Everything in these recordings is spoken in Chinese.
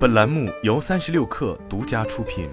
本栏目由三十六氪独家出品。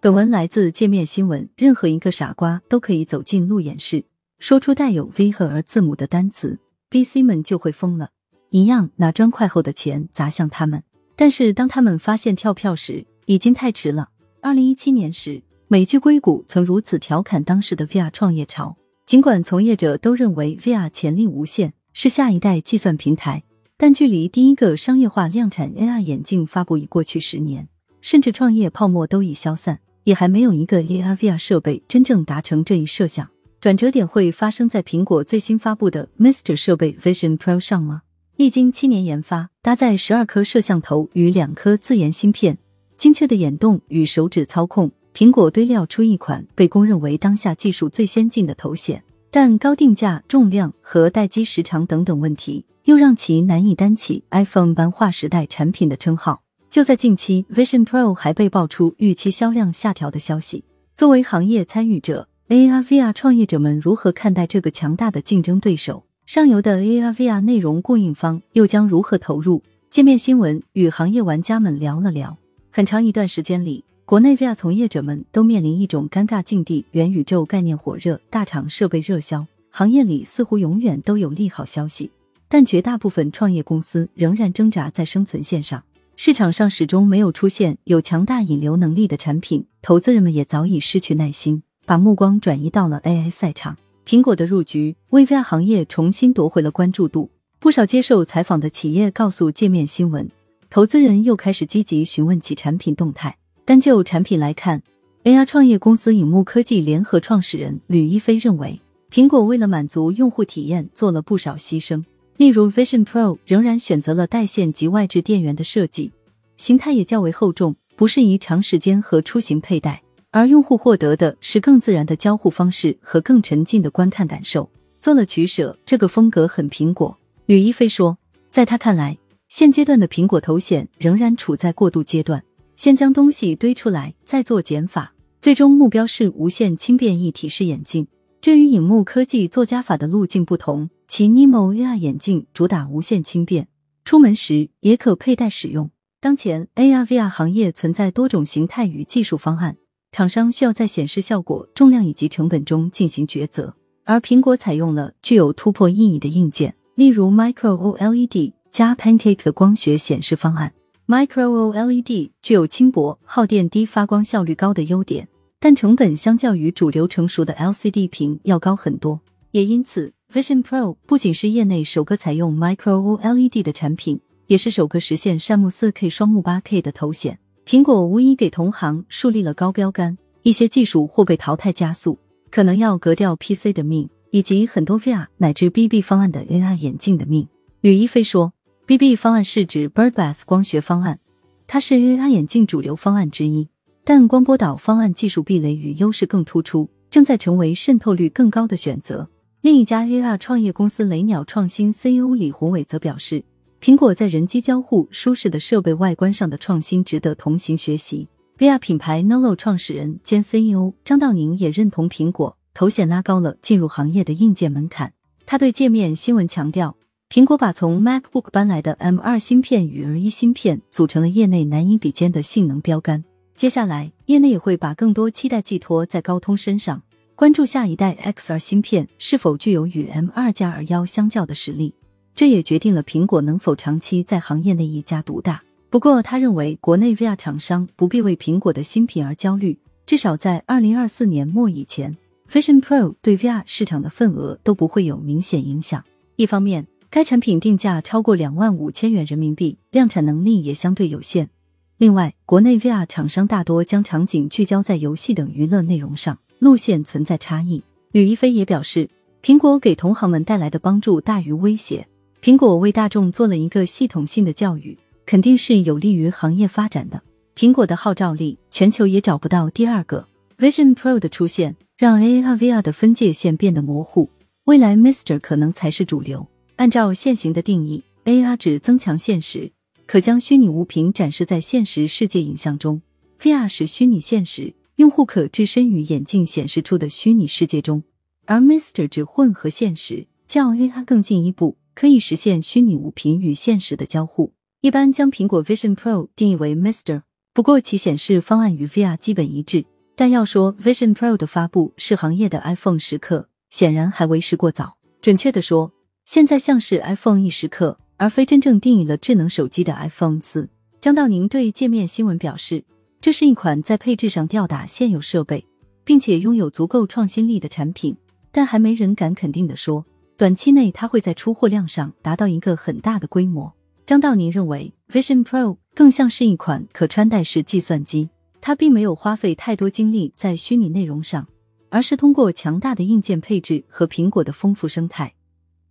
本文来自界面新闻。任何一个傻瓜都可以走进路演室，说出带有 V 和 R 字母的单词，BC 们就会疯了，一样拿砖块后的钱砸向他们。但是当他们发现跳票时，已经太迟了。二零一七年时，美剧《硅谷》曾如此调侃当时的 VR 创业潮。尽管从业者都认为 VR 潜力无限，是下一代计算平台，但距离第一个商业化量产 AR 眼镜发布已过去十年，甚至创业泡沫都已消散，也还没有一个 AR VR 设备真正达成这一设想。转折点会发生在苹果最新发布的 MR 设备 Vision Pro 上吗？历经七年研发，搭载十二颗摄像头与两颗自研芯片，精确的眼动与手指操控。苹果堆料出一款被公认为当下技术最先进的头显，但高定价、重量和待机时长等等问题，又让其难以担起 iPhone 般划时代产品的称号。就在近期，Vision Pro 还被爆出预期销量下调的消息。作为行业参与者，AR VR 创业者们如何看待这个强大的竞争对手？上游的 AR VR 内容供应方又将如何投入？界面新闻与行业玩家们聊了聊。很长一段时间里。国内 VR 从业者们都面临一种尴尬境地：元宇宙概念火热，大厂设备热销，行业里似乎永远都有利好消息，但绝大部分创业公司仍然挣扎在生存线上。市场上始终没有出现有强大引流能力的产品，投资人们也早已失去耐心，把目光转移到了 AI 赛场。苹果的入局为 VR 行业重新夺回了关注度。不少接受采访的企业告诉界面新闻，投资人又开始积极询问起产品动态。单就产品来看，AR 创业公司影幕科技联合创始人吕一飞认为，苹果为了满足用户体验做了不少牺牲。例如，Vision Pro 仍然选择了带线及外置电源的设计，形态也较为厚重，不适宜长时间和出行佩戴，而用户获得的是更自然的交互方式和更沉浸的观看感受。做了取舍，这个风格很苹果。吕一飞说，在他看来，现阶段的苹果头显仍然处在过渡阶段。先将东西堆出来，再做减法，最终目标是无限轻便一体式眼镜。这与影幕科技做加法的路径不同，其 Nemo AR 眼镜主打无限轻便，出门时也可佩戴使用。当前 AR VR 行业存在多种形态与技术方案，厂商需要在显示效果、重量以及成本中进行抉择。而苹果采用了具有突破意义的硬件，例如 Micro OLED 加 Pancake 的光学显示方案。Micro OLED 具有轻薄、耗电低、发光效率高的优点，但成本相较于主流成熟的 LCD 屏要高很多。也因此，Vision Pro 不仅是业内首个采用 Micro OLED 的产品，也是首个实现善目 4K 双目 8K 的头显。苹果无疑给同行树立了高标杆，一些技术或被淘汰加速，可能要革掉 PC 的命，以及很多 VR 乃至 BB 方案的 AR 眼镜的命。吕一飞说。BB 方案是指 Birdbath 光学方案，它是 AR 眼镜主流方案之一，但光波导方案技术壁垒与优势更突出，正在成为渗透率更高的选择。另一家 AR 创业公司雷鸟创新 CEO 李宏伟则表示，苹果在人机交互、舒适的设备外观上的创新值得同行学习。VR 品牌 Nolo 创始人兼 CEO 张道宁也认同苹果头显拉高了进入行业的硬件门槛。他对界面新闻强调。苹果把从 MacBook 搬来的 M 二芯片与 R 一芯片组成了业内难以比肩的性能标杆。接下来，业内也会把更多期待寄托在高通身上，关注下一代 XR 芯片是否具有与 M 二加 R 幺相较的实力。这也决定了苹果能否长期在行业内一家独大。不过，他认为国内 VR 厂商不必为苹果的新品而焦虑，至少在二零二四年末以前，Vision Pro 对 VR 市场的份额都不会有明显影响。一方面，该产品定价超过两万五千元人民币，量产能力也相对有限。另外，国内 VR 厂商大多将场景聚焦在游戏等娱乐内容上，路线存在差异。吕一飞也表示，苹果给同行们带来的帮助大于威胁。苹果为大众做了一个系统性的教育，肯定是有利于行业发展的。苹果的号召力，全球也找不到第二个。Vision Pro 的出现，让 AR VR 的分界线变得模糊，未来 Mister 可能才是主流。按照现行的定义，AR 指增强现实，可将虚拟物品展示在现实世界影像中；VR 是虚拟现实，用户可置身于眼镜显示出的虚拟世界中；而 Mister 指混合现实，较 AR 更进一步，可以实现虚拟物品与现实的交互。一般将苹果 Vision Pro 定义为 Mister，不过其显示方案与 VR 基本一致。但要说 Vision Pro 的发布是行业的 iPhone 时刻，显然还为时过早。准确的说，现在像是 iPhone 一时刻，而非真正定义了智能手机的 iPhone 四。张道宁对界面新闻表示，这是一款在配置上吊打现有设备，并且拥有足够创新力的产品，但还没人敢肯定的说。短期内，它会在出货量上达到一个很大的规模。张道宁认为，Vision Pro 更像是一款可穿戴式计算机，它并没有花费太多精力在虚拟内容上，而是通过强大的硬件配置和苹果的丰富生态，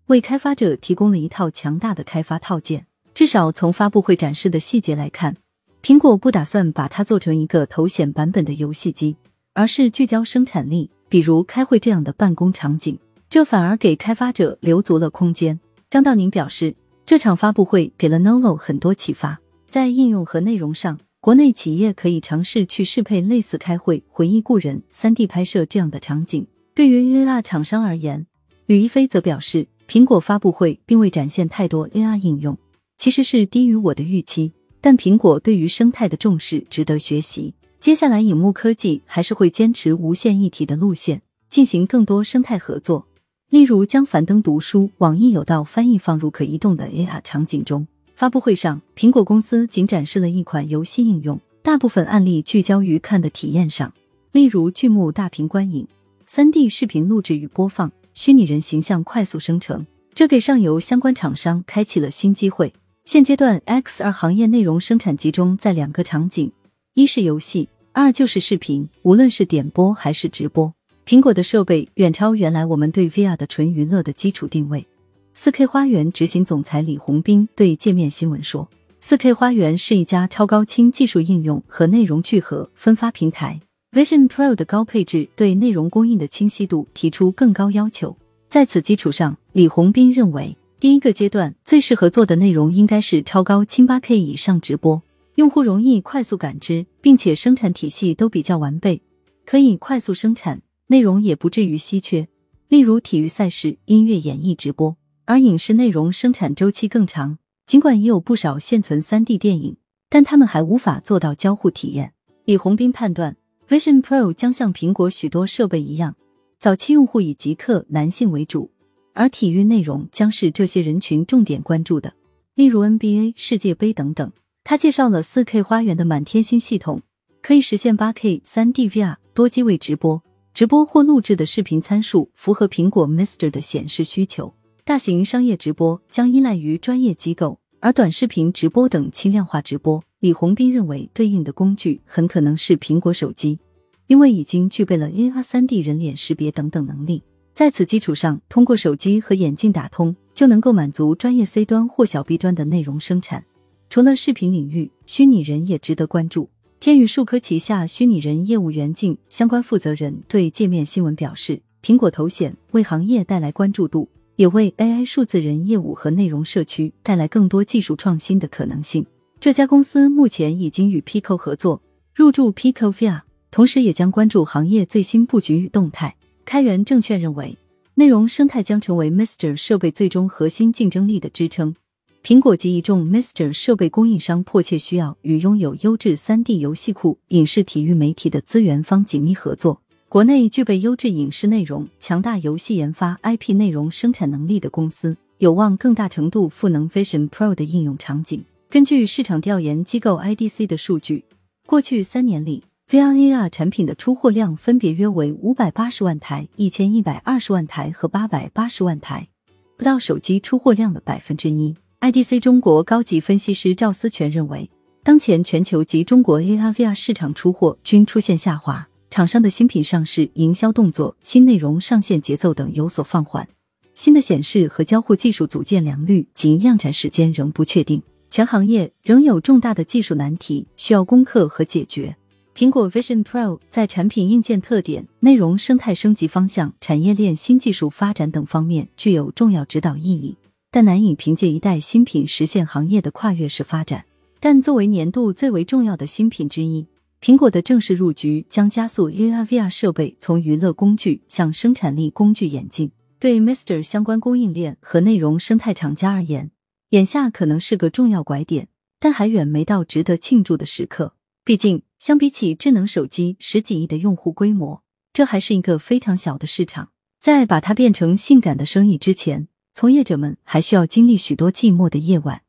为开发者提供了一套强大的开发套件。至少从发布会展示的细节来看，苹果不打算把它做成一个头显版本的游戏机，而是聚焦生产力，比如开会这样的办公场景。这反而给开发者留足了空间。张道宁表示，这场发布会给了 Novo 很多启发，在应用和内容上，国内企业可以尝试去适配类似开会、回忆故人、三 D 拍摄这样的场景。对于 AR 厂商而言，吕一飞则表示，苹果发布会并未展现太多 AR 应用，其实是低于我的预期。但苹果对于生态的重视值得学习。接下来，影幕科技还是会坚持无线一体的路线，进行更多生态合作。例如，将樊登读书、网易有道翻译放入可移动的 AR 场景中。发布会上，苹果公司仅展示了一款游戏应用，大部分案例聚焦于看的体验上，例如巨幕大屏观影、三 D 视频录制与播放、虚拟人形象快速生成，这给上游相关厂商开启了新机会。现阶段，XR 行业内容生产集中在两个场景：一是游戏，二就是视频，无论是点播还是直播。苹果的设备远超原来我们对 VR 的纯娱乐的基础定位。四 K 花园执行总裁李红斌对界面新闻说：“四 K 花园是一家超高清技术应用和内容聚合分发平台。Vision Pro 的高配置对内容供应的清晰度提出更高要求。在此基础上，李红斌认为，第一个阶段最适合做的内容应该是超高清 8K 以上直播，用户容易快速感知，并且生产体系都比较完备，可以快速生产。”内容也不至于稀缺，例如体育赛事、音乐演绎直播，而影视内容生产周期更长。尽管也有不少现存三 D 电影，但他们还无法做到交互体验。李红斌判断，Vision Pro 将像苹果许多设备一样，早期用户以极客男性为主，而体育内容将是这些人群重点关注的，例如 NBA 世界杯等等。他介绍了四 K 花园的满天星系统，可以实现八 K 三 D VR 多机位直播。直播或录制的视频参数符合苹果 Mister 的显示需求。大型商业直播将依赖于专业机构，而短视频直播等轻量化直播，李红斌认为对应的工具很可能是苹果手机，因为已经具备了 AR 三 D 人脸识别等等能力。在此基础上，通过手机和眼镜打通，就能够满足专业 C 端或小 B 端的内容生产。除了视频领域，虚拟人也值得关注。天宇数科旗下虚拟人业务袁静相关负责人对界面新闻表示，苹果头显为行业带来关注度，也为 AI 数字人业务和内容社区带来更多技术创新的可能性。这家公司目前已经与 Pico 合作入驻 Pico VR，同时也将关注行业最新布局与动态。开源证券认为，内容生态将成为 Mister 设备最终核心竞争力的支撑。苹果及一众 Mister 设备供应商迫切需要与拥有优质三 D 游戏库、影视、体育媒体的资源方紧密合作。国内具备优质影视内容、强大游戏研发、IP 内容生产能力的公司，有望更大程度赋能 Vision Pro 的应用场景。根据市场调研机构 IDC 的数据，过去三年里，VR AR 产品的出货量分别约为五百八十万台、一千一百二十万台和八百八十万台，不到手机出货量的百分之一。IDC 中国高级分析师赵思全认为，当前全球及中国 AR VR 市场出货均出现下滑，厂商的新品上市、营销动作、新内容上线节奏等有所放缓，新的显示和交互技术组件良率及量产时间仍不确定，全行业仍有重大的技术难题需要攻克和解决。苹果 Vision Pro 在产品硬件特点、内容生态升级方向、产业链新技术发展等方面具有重要指导意义。但难以凭借一代新品实现行业的跨越式发展。但作为年度最为重要的新品之一，苹果的正式入局将加速 AR VR 设备从娱乐工具向生产力工具演进。对 Mister 相关供应链和内容生态厂家而言，眼下可能是个重要拐点，但还远没到值得庆祝的时刻。毕竟，相比起智能手机十几亿的用户规模，这还是一个非常小的市场。在把它变成性感的生意之前，从业者们还需要经历许多寂寞的夜晚。